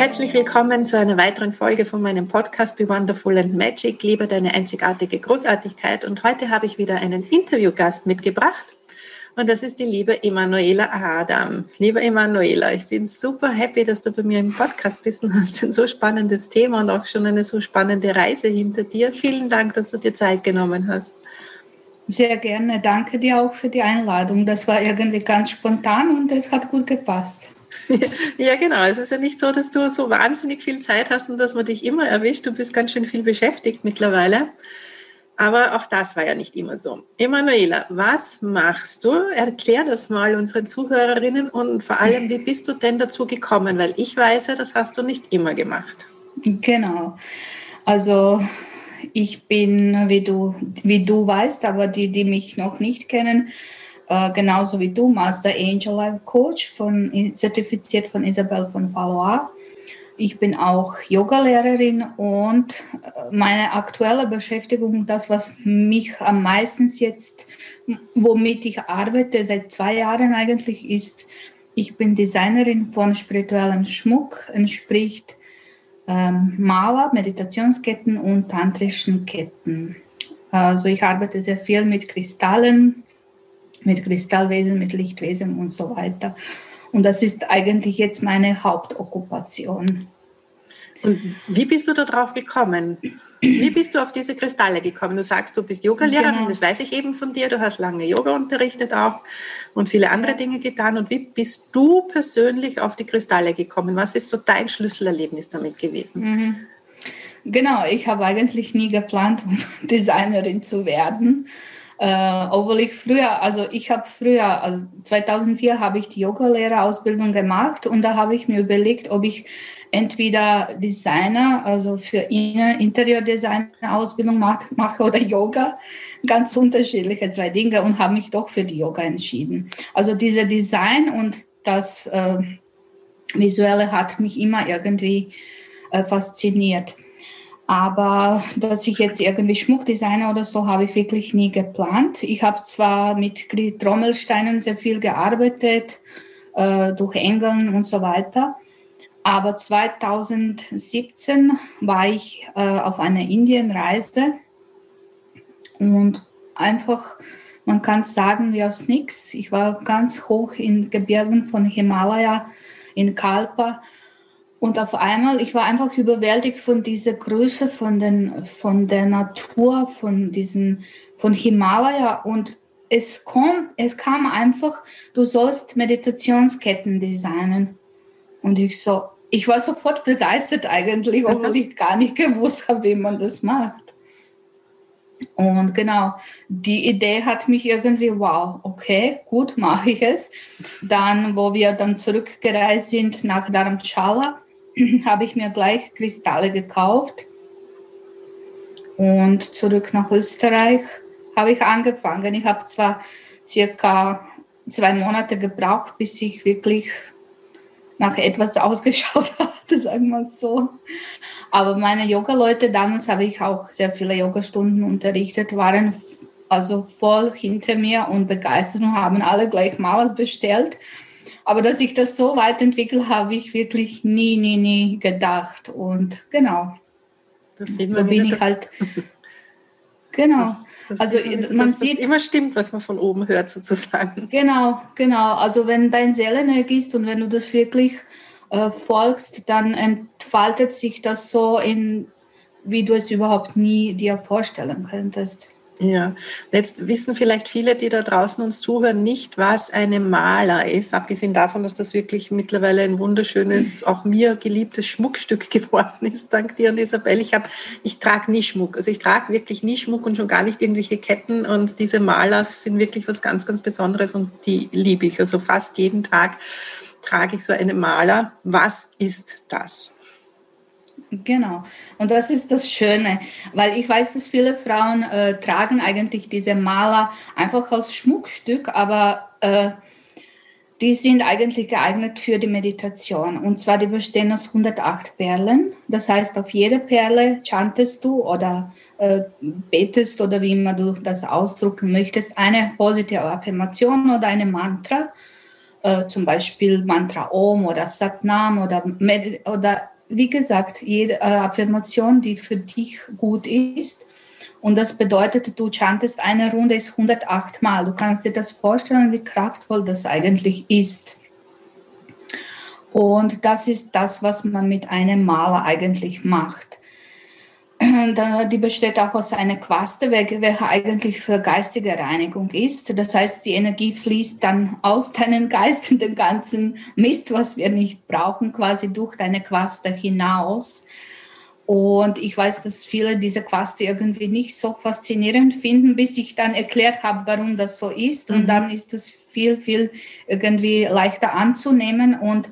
Herzlich willkommen zu einer weiteren Folge von meinem Podcast Be Wonderful and Magic. Liebe deine einzigartige Großartigkeit. Und heute habe ich wieder einen Interviewgast mitgebracht. Und das ist die liebe Emanuela Adam. Liebe Emanuela, ich bin super happy, dass du bei mir im Podcast bist und hast ein so spannendes Thema und auch schon eine so spannende Reise hinter dir. Vielen Dank, dass du dir Zeit genommen hast. Sehr gerne. Danke dir auch für die Einladung. Das war irgendwie ganz spontan und es hat gut gepasst. ja, genau. Es ist ja nicht so, dass du so wahnsinnig viel Zeit hast und dass man dich immer erwischt. Du bist ganz schön viel beschäftigt mittlerweile. Aber auch das war ja nicht immer so. Emanuela, was machst du? Erklär das mal unseren Zuhörerinnen und vor allem, wie bist du denn dazu gekommen? Weil ich weiß ja, das hast du nicht immer gemacht. Genau. Also ich bin, wie du, wie du weißt, aber die, die mich noch nicht kennen, äh, genauso wie du, Master Angel Life Coach, von, zertifiziert von Isabel von Valois. Ich bin auch Yogalehrerin und äh, meine aktuelle Beschäftigung, das, was mich am meisten jetzt, womit ich arbeite, seit zwei Jahren eigentlich, ist, ich bin Designerin von spirituellen Schmuck, entspricht ähm, Maler, Meditationsketten und tantrischen Ketten. Also ich arbeite sehr viel mit Kristallen, mit Kristallwesen, mit Lichtwesen und so weiter. Und das ist eigentlich jetzt meine Hauptokkupation. Und wie bist du da drauf gekommen? Wie bist du auf diese Kristalle gekommen? Du sagst, du bist Yogalehrerin, genau. das weiß ich eben von dir. Du hast lange Yoga unterrichtet auch und viele andere Dinge getan. Und wie bist du persönlich auf die Kristalle gekommen? Was ist so dein Schlüsselerlebnis damit gewesen? Mhm. Genau, ich habe eigentlich nie geplant, um Designerin zu werden. Äh, obwohl ich früher, also ich habe früher, also 2004 habe ich die Yogalehrerausbildung gemacht und da habe ich mir überlegt, ob ich entweder Designer, also für Interiordesign-Ausbildung mache oder Yoga. Ganz unterschiedliche zwei Dinge und habe mich doch für die Yoga entschieden. Also diese Design und das äh, Visuelle hat mich immer irgendwie äh, fasziniert. Aber dass ich jetzt irgendwie Schmuck designe oder so, habe ich wirklich nie geplant. Ich habe zwar mit Trommelsteinen sehr viel gearbeitet, äh, durch Engeln und so weiter. Aber 2017 war ich äh, auf einer Indienreise und einfach man kann sagen, wie aus nichts. Ich war ganz hoch in Gebirgen von Himalaya, in Kalpa. Und auf einmal, ich war einfach überwältigt von dieser Größe, von, den, von der Natur, von diesem, von Himalaya. Und es, kommt, es kam einfach, du sollst Meditationsketten designen. Und ich so, ich war sofort begeistert eigentlich, obwohl ich gar nicht gewusst habe, wie man das macht. Und genau, die Idee hat mich irgendwie, wow, okay, gut, mache ich es. Dann, wo wir dann zurückgereist sind nach Dharamshala, habe ich mir gleich Kristalle gekauft. Und zurück nach Österreich habe ich angefangen. Ich habe zwar circa zwei Monate gebraucht, bis ich wirklich nach etwas ausgeschaut hatte, sagen wir so. Aber meine Yoga-Leute, damals habe ich auch sehr viele Yoga-Stunden unterrichtet, waren also voll hinter mir und begeistert und haben alle gleich Malers bestellt. Aber dass ich das so weit entwickelt habe, ich wirklich nie, nie, nie gedacht. Und genau. so bin ich halt. Genau. Das, das also man dass sieht das immer stimmt, was man von oben hört sozusagen. Genau, genau. Also wenn dein Seelenergie ist und wenn du das wirklich äh, folgst, dann entfaltet sich das so in, wie du es überhaupt nie dir vorstellen könntest. Ja, jetzt wissen vielleicht viele, die da draußen uns zuhören, nicht, was eine Maler ist, abgesehen davon, dass das wirklich mittlerweile ein wunderschönes, auch mir geliebtes Schmuckstück geworden ist, dank dir und Isabel. Ich, hab, ich trage nie Schmuck, also ich trage wirklich nie Schmuck und schon gar nicht irgendwelche Ketten und diese Malers sind wirklich was ganz, ganz Besonderes und die liebe ich. Also fast jeden Tag trage ich so eine Maler. Was ist das? Genau. Und das ist das Schöne, weil ich weiß, dass viele Frauen äh, tragen eigentlich diese Maler einfach als Schmuckstück, aber äh, die sind eigentlich geeignet für die Meditation. Und zwar, die bestehen aus 108 Perlen. Das heißt, auf jede Perle chantest du oder äh, betest oder wie immer du das ausdrücken möchtest, eine positive Affirmation oder eine Mantra. Äh, zum Beispiel Mantra Om oder Satnam oder, oder wie gesagt, jede äh, Affirmation, die für dich gut ist. Und das bedeutet, du chantest eine Runde ist 108 Mal. Du kannst dir das vorstellen, wie kraftvoll das eigentlich ist. Und das ist das, was man mit einem Maler eigentlich macht. die besteht auch aus einer Quaste, welche eigentlich für geistige Reinigung ist. Das heißt, die Energie fließt dann aus deinem Geist in den ganzen Mist, was wir nicht brauchen, quasi durch deine Quaste hinaus. Und ich weiß, dass viele diese Quaste irgendwie nicht so faszinierend finden, bis ich dann erklärt habe, warum das so ist. Und mhm. dann ist es viel, viel irgendwie leichter anzunehmen. Und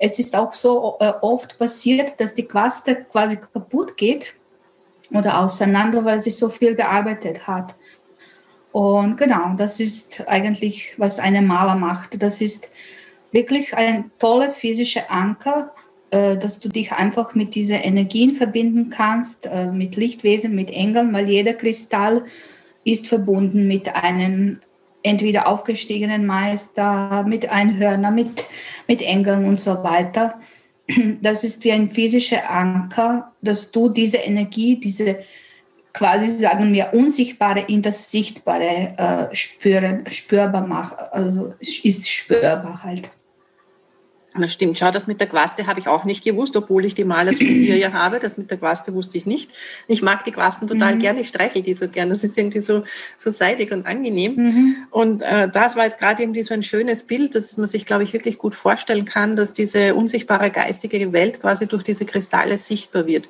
es ist auch so äh, oft passiert, dass die Quaste quasi kaputt geht oder auseinander, weil sie so viel gearbeitet hat. Und genau, das ist eigentlich, was eine Maler macht. Das ist wirklich ein toller physischer Anker, äh, dass du dich einfach mit diesen Energien verbinden kannst, äh, mit Lichtwesen, mit Engeln, weil jeder Kristall ist verbunden mit einem entweder aufgestiegenen Meister, mit Einhörner, mit, mit Engeln und so weiter das ist wie ein physischer Anker, dass du diese Energie, diese quasi, sagen wir, unsichtbare in das Sichtbare äh, spüren, spürbar macht. Also ist spürbar halt. Das stimmt. Schau, das mit der Quaste habe ich auch nicht gewusst, obwohl ich die Malers von dir ja habe. Das mit der Quaste wusste ich nicht. Ich mag die Quasten total mhm. gerne. Ich streiche die so gerne. Das ist irgendwie so, so seidig und angenehm. Mhm. Und äh, das war jetzt gerade irgendwie so ein schönes Bild, dass man sich, glaube ich, wirklich gut vorstellen kann, dass diese unsichtbare geistige Welt quasi durch diese Kristalle sichtbar wird.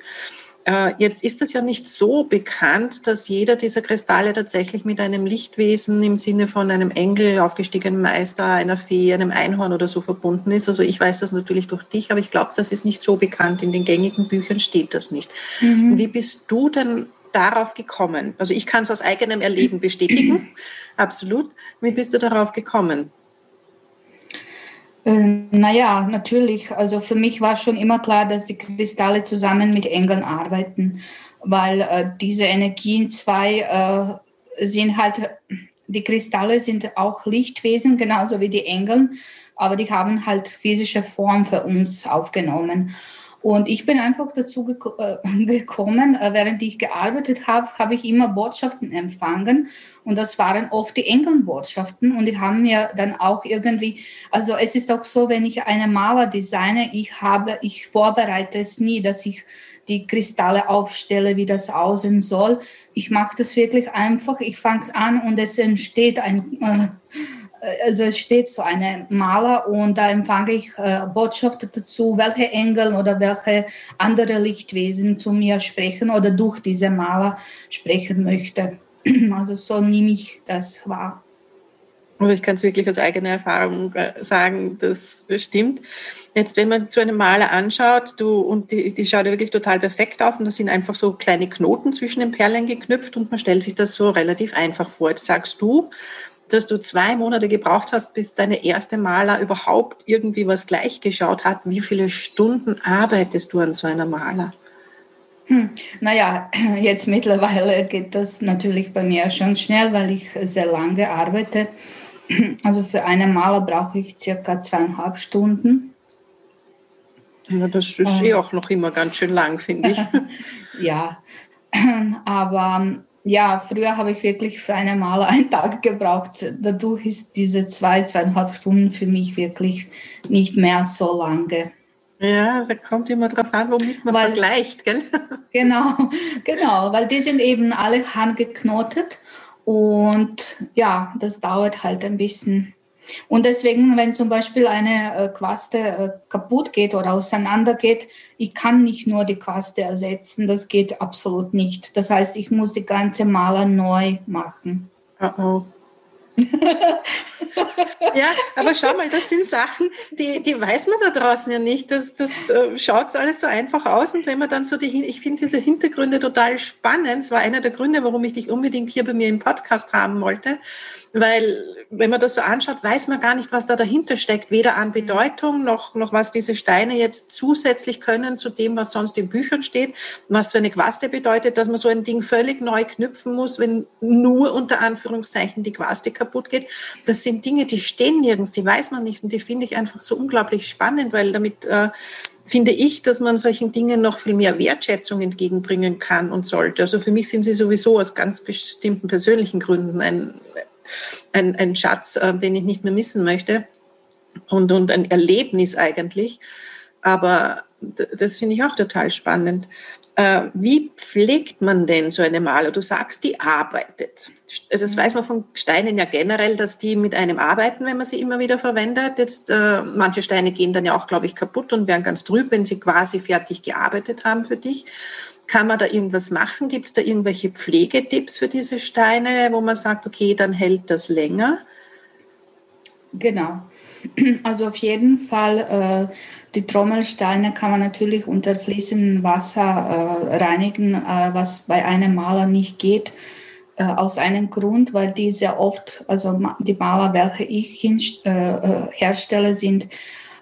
Äh, jetzt ist es ja nicht so bekannt, dass jeder dieser Kristalle tatsächlich mit einem Lichtwesen im Sinne von einem Engel, aufgestiegenen Meister, einer Fee, einem Einhorn oder so verbunden ist. Also ich weiß das natürlich durch dich, aber ich glaube, das ist nicht so bekannt. In den gängigen Büchern steht das nicht. Mhm. Wie bist du denn darauf gekommen? Also ich kann es aus eigenem Erleben bestätigen, absolut. Wie bist du darauf gekommen? Äh, naja, natürlich. Also für mich war schon immer klar, dass die Kristalle zusammen mit Engeln arbeiten, weil äh, diese Energien zwei äh, sind halt, die Kristalle sind auch Lichtwesen, genauso wie die Engel, aber die haben halt physische Form für uns aufgenommen. Und ich bin einfach dazu geko äh, gekommen, äh, während ich gearbeitet habe, habe ich immer Botschaften empfangen. Und das waren oft die Engelbotschaften. Und die haben mir dann auch irgendwie, also es ist auch so, wenn ich eine Maler designe, ich habe, ich vorbereite es nie, dass ich die Kristalle aufstelle, wie das aussehen soll. Ich mache das wirklich einfach. Ich fange es an und es entsteht ein, äh, also es steht so eine Maler und da empfange ich äh, Botschaften dazu, welche Engel oder welche andere Lichtwesen zu mir sprechen oder durch diese Maler sprechen möchte. Also so nehme ich das wahr. Also ich kann es wirklich aus eigener Erfahrung äh, sagen, das stimmt. Jetzt, wenn man zu einem Maler anschaut, du, und die, die schaut ja wirklich total perfekt auf und da sind einfach so kleine Knoten zwischen den Perlen geknüpft und man stellt sich das so relativ einfach vor. Jetzt sagst du, dass du zwei Monate gebraucht hast, bis deine erste Maler überhaupt irgendwie was gleichgeschaut hat. Wie viele Stunden arbeitest du an so einer Maler? Hm, naja, jetzt mittlerweile geht das natürlich bei mir schon schnell, weil ich sehr lange arbeite. Also für einen Maler brauche ich circa zweieinhalb Stunden. Ja, das ist eh auch noch immer ganz schön lang, finde ich. ja, aber ja, früher habe ich wirklich für einen Maler einen Tag gebraucht. Dadurch ist diese zwei, zweieinhalb Stunden für mich wirklich nicht mehr so lange. Ja, da kommt immer drauf an, womit man weil, vergleicht, gell? Genau, genau, weil die sind eben alle handgeknotet und ja, das dauert halt ein bisschen. Und deswegen, wenn zum Beispiel eine äh, Quaste äh, kaputt geht oder auseinandergeht, ich kann nicht nur die Quaste ersetzen, das geht absolut nicht. Das heißt, ich muss die ganze Maler neu machen. Uh oh ja, aber schau mal, das sind Sachen, die, die weiß man da draußen ja nicht. Das, das äh, schaut alles so einfach aus. Und wenn man dann so die, ich finde diese Hintergründe total spannend. Es war einer der Gründe, warum ich dich unbedingt hier bei mir im Podcast haben wollte. Weil, wenn man das so anschaut, weiß man gar nicht, was da dahinter steckt. Weder an Bedeutung noch, noch was diese Steine jetzt zusätzlich können zu dem, was sonst in Büchern steht. Was so eine Quaste bedeutet, dass man so ein Ding völlig neu knüpfen muss, wenn nur unter Anführungszeichen die Quaste kaputt geht. Das sind Dinge, die stehen nirgends, die weiß man nicht. Und die finde ich einfach so unglaublich spannend, weil damit äh, finde ich, dass man solchen Dingen noch viel mehr Wertschätzung entgegenbringen kann und sollte. Also für mich sind sie sowieso aus ganz bestimmten persönlichen Gründen ein, ein, ein Schatz, äh, den ich nicht mehr missen möchte und, und ein Erlebnis eigentlich. Aber das finde ich auch total spannend. Äh, wie pflegt man denn so eine Maler? Du sagst, die arbeitet. Das mhm. weiß man von Steinen ja generell, dass die mit einem arbeiten, wenn man sie immer wieder verwendet. Jetzt, äh, manche Steine gehen dann ja auch, glaube ich, kaputt und werden ganz trüb, wenn sie quasi fertig gearbeitet haben für dich. Kann man da irgendwas machen? Gibt es da irgendwelche Pflegetipps für diese Steine, wo man sagt, okay, dann hält das länger? Genau. Also auf jeden Fall äh, die Trommelsteine kann man natürlich unter fließendem Wasser äh, reinigen, äh, was bei einem Maler nicht geht. Äh, aus einem Grund, weil die sehr oft, also die Maler, welche ich hin, äh, äh, herstelle, sind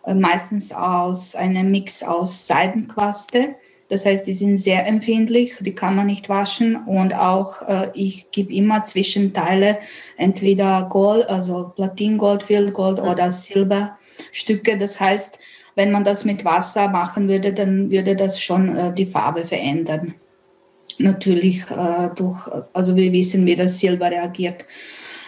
meistens aus einem Mix aus Seidenquaste. Das heißt, die sind sehr empfindlich, die kann man nicht waschen und auch ich gebe immer Zwischenteile, entweder Gold, also Platingold, Fieldgold oder Silberstücke. Das heißt, wenn man das mit Wasser machen würde, dann würde das schon äh, die Farbe verändern. Natürlich äh, durch, also wir wissen, wie das Silber reagiert.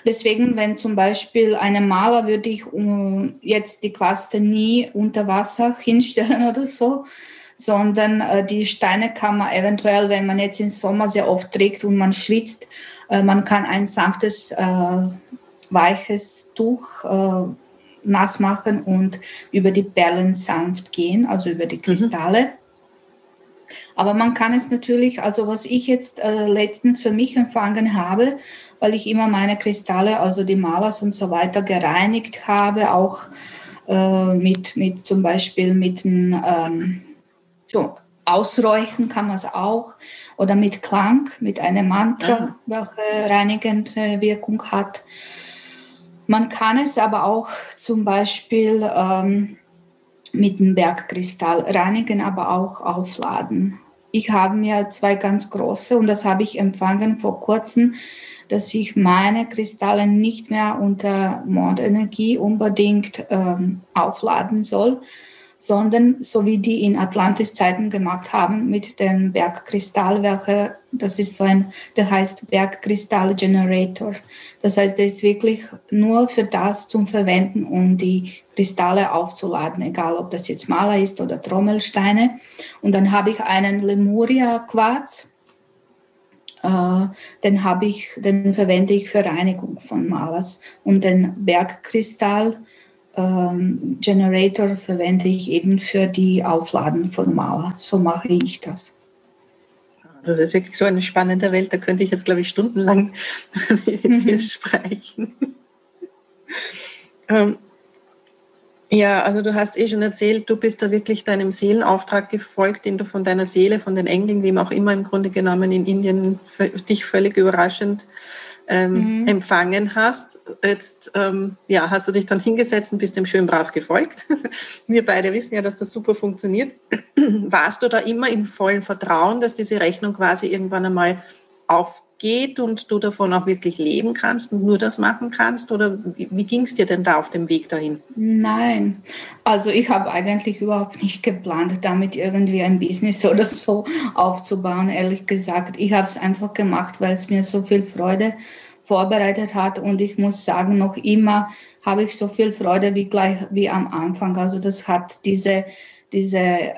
Deswegen, wenn zum Beispiel einem Maler würde ich uh, jetzt die Quaste nie unter Wasser hinstellen oder so, sondern äh, die Steine kann man eventuell, wenn man jetzt im Sommer sehr oft trägt und man schwitzt, äh, man kann ein sanftes, äh, weiches Tuch äh, nass machen und über die Perlen sanft gehen, also über die mhm. Kristalle. Mhm. Aber man kann es natürlich, also was ich jetzt äh, letztens für mich empfangen habe, weil ich immer meine Kristalle, also die Malers und so weiter gereinigt habe, auch äh, mit, mit zum Beispiel mit einem ähm, so, Ausräuchen kann man es auch oder mit Klang, mit einem Mantra, ja. welche reinigende Wirkung hat. Man kann es aber auch zum Beispiel ähm, mit dem Bergkristall reinigen, aber auch aufladen. Ich habe mir zwei ganz große und das habe ich empfangen vor kurzem, dass ich meine Kristalle nicht mehr unter Mondenergie unbedingt ähm, aufladen soll, sondern so wie die in Atlantis-Zeiten gemacht haben mit dem Bergkristallwerke. Das ist so ein, der heißt Bergkristall-Generator. Das heißt, der ist wirklich nur für das zum Verwenden, um die Kristalle aufzuladen, egal ob das jetzt Maler ist oder Trommelsteine. Und dann habe ich einen Lemuria-Quarz. Äh, den habe ich, den verwende ich für Reinigung von Malers und den Bergkristall ähm, Generator verwende ich eben für die Aufladen von Maler. So mache ich das. Das ist wirklich so eine spannende Welt, da könnte ich jetzt, glaube ich, stundenlang mit mhm. dir sprechen. ähm, ja, also du hast eh schon erzählt, du bist da wirklich deinem Seelenauftrag gefolgt, den du von deiner Seele, von den Engeln, wem auch immer im Grunde genommen in Indien für dich völlig überraschend ähm, mhm. empfangen hast. Jetzt ähm, ja, hast du dich dann hingesetzt und bist dem schön brav gefolgt. Wir beide wissen ja, dass das super funktioniert. Warst du da immer im vollen Vertrauen, dass diese Rechnung quasi irgendwann einmal aufgeht und du davon auch wirklich leben kannst und nur das machen kannst? Oder wie, wie ging es dir denn da auf dem Weg dahin? Nein, also ich habe eigentlich überhaupt nicht geplant, damit irgendwie ein Business oder so aufzubauen, ehrlich gesagt. Ich habe es einfach gemacht, weil es mir so viel Freude vorbereitet hat und ich muss sagen, noch immer habe ich so viel Freude wie gleich wie am Anfang. Also das hat diese, diese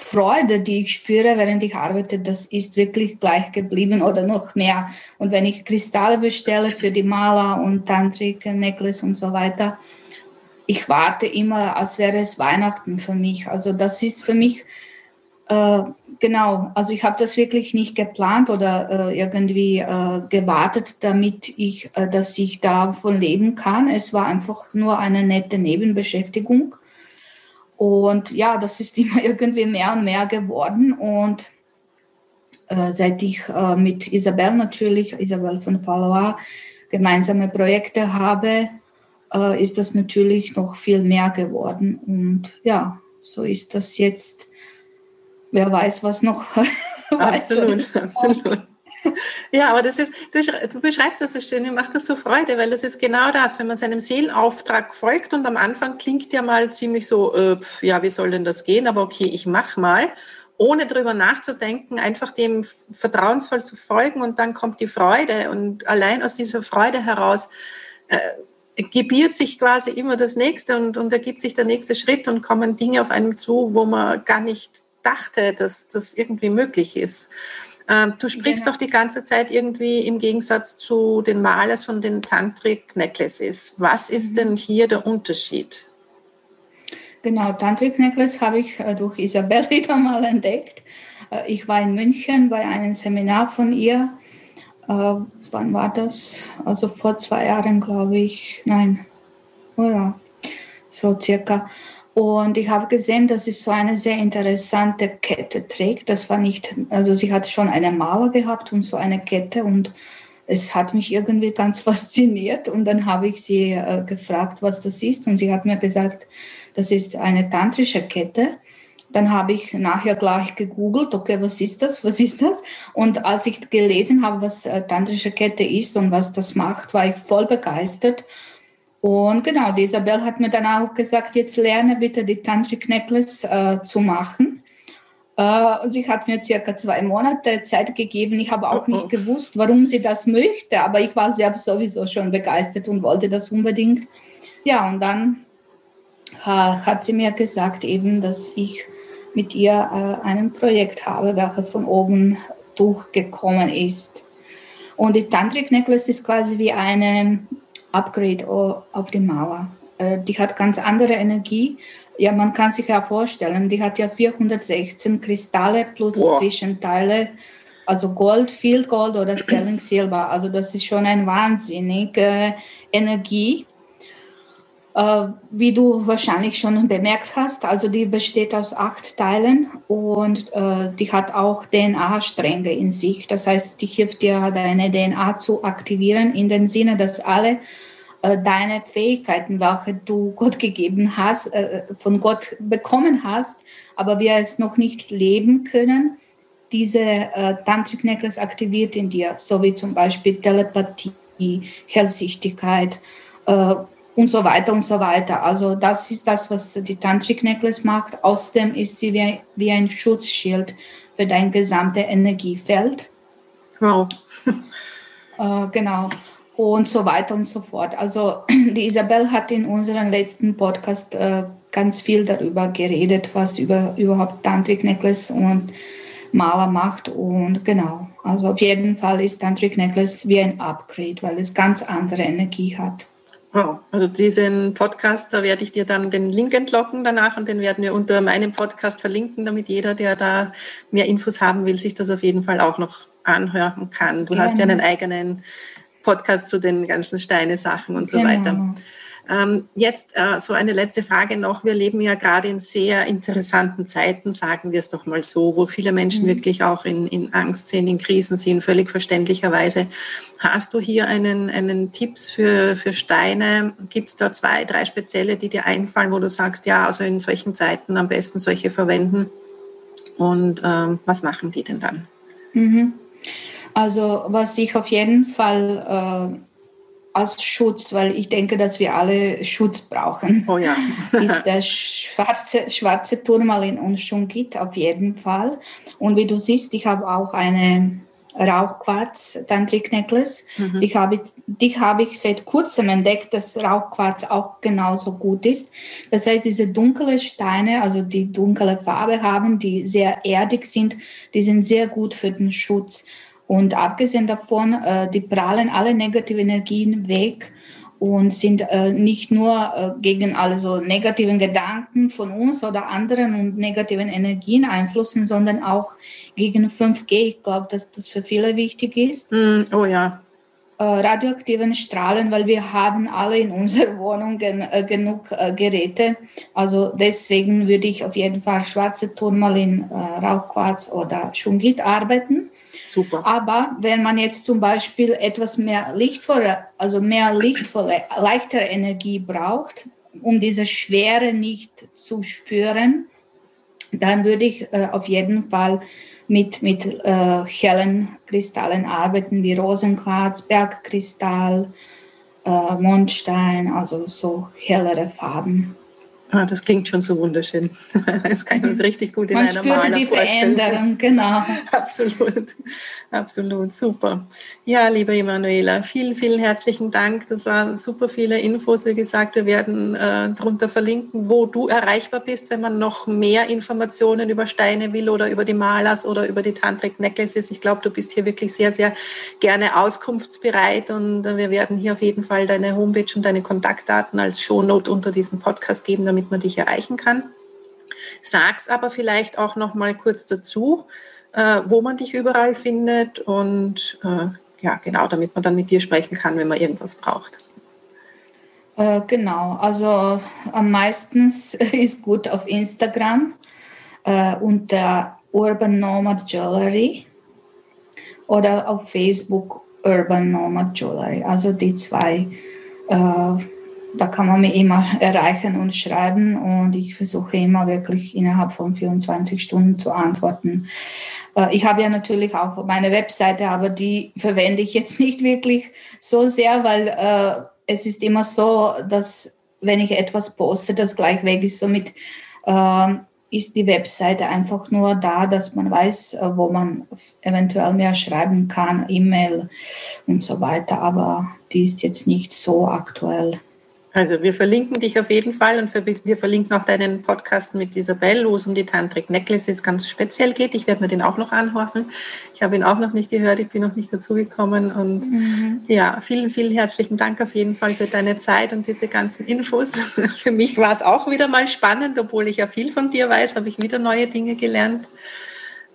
Freude, die ich spüre, während ich arbeite, das ist wirklich gleich geblieben oder noch mehr. Und wenn ich Kristalle bestelle für die Maler und Tantrik, Necklace und so weiter, ich warte immer, als wäre es Weihnachten für mich. Also das ist für mich äh, genau. Also ich habe das wirklich nicht geplant oder äh, irgendwie äh, gewartet, damit ich, äh, dass ich davon leben kann. Es war einfach nur eine nette Nebenbeschäftigung. Und ja, das ist immer irgendwie mehr und mehr geworden. Und äh, seit ich äh, mit Isabel natürlich, Isabel von Valois, gemeinsame Projekte habe, äh, ist das natürlich noch viel mehr geworden. Und ja, so ist das jetzt. Wer weiß, was noch. absolut, absolut. Ja, aber das ist, du, du, beschreibst das so schön, mir macht das so Freude, weil das ist genau das, wenn man seinem Seelenauftrag folgt und am Anfang klingt ja mal ziemlich so, äh, ja, wie soll denn das gehen, aber okay, ich mach mal, ohne drüber nachzudenken, einfach dem vertrauensvoll zu folgen und dann kommt die Freude. Und allein aus dieser Freude heraus äh, gebiert sich quasi immer das nächste und, und ergibt sich der nächste Schritt und kommen Dinge auf einem zu, wo man gar nicht dachte, dass das irgendwie möglich ist. Ähm, du sprichst genau. doch die ganze Zeit irgendwie im Gegensatz zu den Malers von den Tantric Necklaces. Was ist mhm. denn hier der Unterschied? Genau, Tantric Necklace habe ich äh, durch Isabel wieder mal entdeckt. Äh, ich war in München bei einem Seminar von ihr. Äh, wann war das? Also vor zwei Jahren, glaube ich. Nein, oh ja, so circa. Und ich habe gesehen, dass sie so eine sehr interessante Kette trägt. Das war nicht, also sie hat schon eine Maler gehabt und so eine Kette und es hat mich irgendwie ganz fasziniert. Und dann habe ich sie äh, gefragt, was das ist. Und sie hat mir gesagt, das ist eine tantrische Kette. Dann habe ich nachher gleich gegoogelt, okay, was ist das, was ist das? Und als ich gelesen habe, was äh, tantrische Kette ist und was das macht, war ich voll begeistert und genau, die Isabel hat mir dann auch gesagt, jetzt lerne bitte die Tantric Necklace äh, zu machen. Äh, sie hat mir circa zwei Monate Zeit gegeben. Ich habe auch nicht gewusst, warum sie das möchte, aber ich war selbst sowieso schon begeistert und wollte das unbedingt. Ja, und dann äh, hat sie mir gesagt eben, dass ich mit ihr äh, ein Projekt habe, welches von oben durchgekommen ist. Und die Tantric Necklace ist quasi wie eine Upgrade auf die Mauer. Äh, die hat ganz andere Energie. Ja, man kann sich ja vorstellen, die hat ja 416 Kristalle plus wow. Zwischenteile, also Gold, viel Gold oder Sterling Silber. Also das ist schon eine wahnsinnige Energie. Äh, wie du wahrscheinlich schon bemerkt hast, also die besteht aus acht Teilen und äh, die hat auch DNA-Stränge in sich. Das heißt, die hilft dir, deine DNA zu aktivieren, in dem Sinne, dass alle äh, deine Fähigkeiten, welche du Gott gegeben hast, äh, von Gott bekommen hast, aber wir es noch nicht leben können, diese äh, Tantric Necklace aktiviert in dir, so wie zum Beispiel Telepathie, Hellsichtigkeit, äh, und so weiter und so weiter. Also das ist das, was die Tantric Necklace macht. Außerdem ist sie wie, wie ein Schutzschild für dein gesamte Energiefeld. Wow. äh, genau. Und so weiter und so fort. Also die Isabel hat in unserem letzten Podcast äh, ganz viel darüber geredet, was über überhaupt Tantric Necklace und Maler macht. Und genau, also auf jeden Fall ist Tantric Necklace wie ein Upgrade, weil es ganz andere Energie hat. Wow, also diesen Podcast, da werde ich dir dann den Link entlocken danach und den werden wir unter meinem Podcast verlinken, damit jeder, der da mehr Infos haben will, sich das auf jeden Fall auch noch anhören kann. Du Gerne. hast ja einen eigenen Podcast zu den ganzen Steine-Sachen und so genau. weiter. Ähm, jetzt äh, so eine letzte Frage noch. Wir leben ja gerade in sehr interessanten Zeiten, sagen wir es doch mal so, wo viele Menschen mhm. wirklich auch in, in Angst sind, in Krisen sind, völlig verständlicherweise. Hast du hier einen, einen Tipps für, für Steine? Gibt es da zwei, drei spezielle, die dir einfallen, wo du sagst, ja, also in solchen Zeiten am besten solche verwenden? Und ähm, was machen die denn dann? Mhm. Also was ich auf jeden Fall äh, als Schutz, weil ich denke, dass wir alle Schutz brauchen. Oh ja. ist der schwarze, schwarze Turmalin und Shungit auf jeden Fall. Und wie du siehst, ich habe auch eine Rauchquarz Tantric Necklace. Mhm. Die, habe, die habe ich seit kurzem entdeckt, dass Rauchquarz auch genauso gut ist. Das heißt, diese dunklen Steine, also die dunkle Farbe haben, die sehr erdig sind, die sind sehr gut für den Schutz. Und abgesehen davon, äh, die prallen alle negativen Energien weg und sind äh, nicht nur äh, gegen alle so negativen Gedanken von uns oder anderen und negativen Energien einflussen, sondern auch gegen 5G. Ich glaube, dass das für viele wichtig ist. Mm, oh ja. radioaktiven Strahlen, weil wir haben alle in unserer Wohnung gen genug Geräte. Also deswegen würde ich auf jeden Fall schwarze Turmalin, Rauchquarz oder Shungit arbeiten. Super. Aber wenn man jetzt zum Beispiel etwas mehr lichtvolle, also mehr lichtvolle, leichtere Energie braucht, um diese Schwere nicht zu spüren, dann würde ich äh, auf jeden Fall mit, mit äh, hellen Kristallen arbeiten, wie Rosenquarz, Bergkristall, äh, Mondstein, also so hellere Farben. Ah, das klingt schon so wunderschön. Das kann ich so richtig gut in Man einer Maler die vorstellen. Veränderung, genau. Absolut, absolut, super. Ja, liebe Emanuela, vielen, vielen herzlichen Dank. Das waren super viele Infos. Wie gesagt, wir werden äh, darunter verlinken, wo du erreichbar bist, wenn man noch mehr Informationen über Steine will oder über die Malers oder über die Tantric Necklaces. Ich glaube, du bist hier wirklich sehr, sehr gerne auskunftsbereit und äh, wir werden hier auf jeden Fall deine Homepage und deine Kontaktdaten als Shownote unter diesem Podcast geben, damit man dich erreichen kann. Sag's aber vielleicht auch noch mal kurz dazu, äh, wo man dich überall findet und äh, ja, genau, damit man dann mit dir sprechen kann, wenn man irgendwas braucht. Äh, genau, also am meisten ist gut auf Instagram äh, unter Urban Nomad Jewelry oder auf Facebook Urban Nomad Jewelry. Also die zwei äh, da kann man mich immer erreichen und schreiben und ich versuche immer wirklich innerhalb von 24 Stunden zu antworten. Äh, ich habe ja natürlich auch meine Webseite, aber die verwende ich jetzt nicht wirklich so sehr, weil äh, es ist immer so, dass wenn ich etwas poste, das gleich weg ist. Somit äh, ist die Webseite einfach nur da, dass man weiß, äh, wo man eventuell mehr schreiben kann, E-Mail und so weiter. Aber die ist jetzt nicht so aktuell. Also wir verlinken dich auf jeden Fall und wir verlinken auch deinen Podcast mit Isabel, wo es um die Tantric Necklaces ganz speziell geht. Ich werde mir den auch noch anhören. Ich habe ihn auch noch nicht gehört, ich bin noch nicht dazugekommen. Und mhm. ja, vielen, vielen herzlichen Dank auf jeden Fall für deine Zeit und diese ganzen Infos. Für mich war es auch wieder mal spannend, obwohl ich ja viel von dir weiß, habe ich wieder neue Dinge gelernt.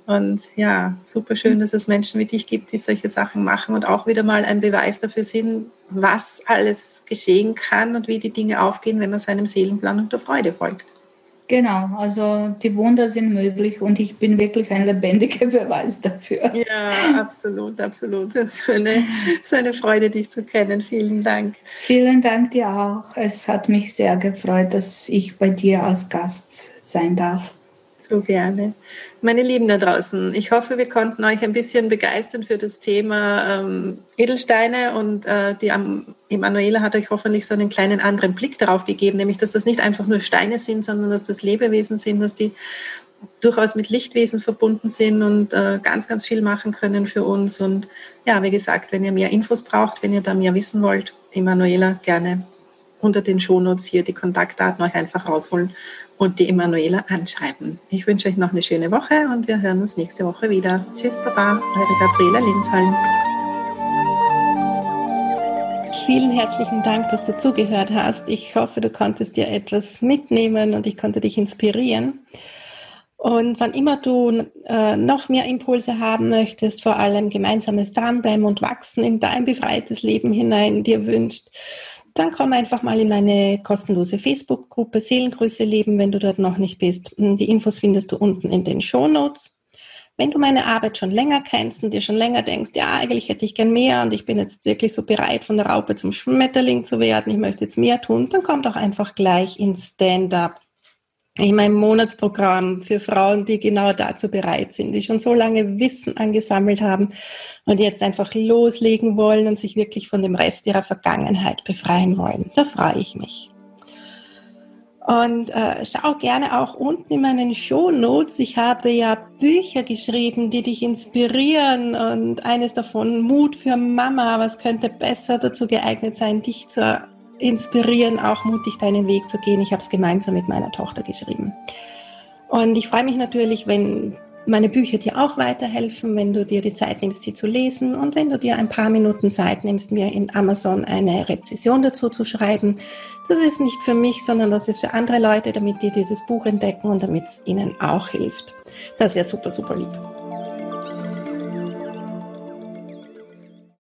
Und ja, super schön, dass es Menschen wie dich gibt, die solche Sachen machen und auch wieder mal ein Beweis dafür sind, was alles geschehen kann und wie die Dinge aufgehen, wenn man seinem Seelenplan und der Freude folgt. Genau, also die Wunder sind möglich und ich bin wirklich ein lebendiger Beweis dafür. Ja, absolut, absolut. Es ist eine, so eine Freude, dich zu kennen. Vielen Dank. Vielen Dank dir auch. Es hat mich sehr gefreut, dass ich bei dir als Gast sein darf. So gerne. Meine Lieben da draußen, ich hoffe, wir konnten euch ein bisschen begeistern für das Thema ähm, Edelsteine und äh, die um, Emanuela hat euch hoffentlich so einen kleinen anderen Blick darauf gegeben, nämlich dass das nicht einfach nur Steine sind, sondern dass das Lebewesen sind, dass die durchaus mit Lichtwesen verbunden sind und äh, ganz, ganz viel machen können für uns. Und ja, wie gesagt, wenn ihr mehr Infos braucht, wenn ihr da mehr wissen wollt, Emanuela gerne unter den Shownotes hier die Kontaktdaten euch einfach rausholen und die Emanuela anschreiben. Ich wünsche euch noch eine schöne Woche und wir hören uns nächste Woche wieder. Tschüss, Baba, eure Gabriela Linzhalm. Vielen herzlichen Dank, dass du zugehört hast. Ich hoffe, du konntest dir etwas mitnehmen und ich konnte dich inspirieren. Und wann immer du äh, noch mehr Impulse haben möchtest, vor allem gemeinsames Dranbleiben und Wachsen in dein befreites Leben hinein dir wünscht, dann komm einfach mal in meine kostenlose Facebook-Gruppe Seelengrüße leben, wenn du dort noch nicht bist. Die Infos findest du unten in den Show Notes. Wenn du meine Arbeit schon länger kennst und dir schon länger denkst, ja, eigentlich hätte ich gern mehr und ich bin jetzt wirklich so bereit, von der Raupe zum Schmetterling zu werden, ich möchte jetzt mehr tun, dann komm doch einfach gleich ins Stand-up in meinem Monatsprogramm für Frauen, die genau dazu bereit sind, die schon so lange Wissen angesammelt haben und jetzt einfach loslegen wollen und sich wirklich von dem Rest ihrer Vergangenheit befreien wollen. Da freue ich mich. Und äh, schau gerne auch unten in meinen Show Notes. Ich habe ja Bücher geschrieben, die dich inspirieren und eines davon Mut für Mama. Was könnte besser dazu geeignet sein, dich zur inspirieren, auch mutig deinen Weg zu gehen. Ich habe es gemeinsam mit meiner Tochter geschrieben. Und ich freue mich natürlich, wenn meine Bücher dir auch weiterhelfen, wenn du dir die Zeit nimmst, sie zu lesen und wenn du dir ein paar Minuten Zeit nimmst, mir in Amazon eine Rezession dazu zu schreiben. Das ist nicht für mich, sondern das ist für andere Leute, damit die dieses Buch entdecken und damit es ihnen auch hilft. Das wäre super, super lieb.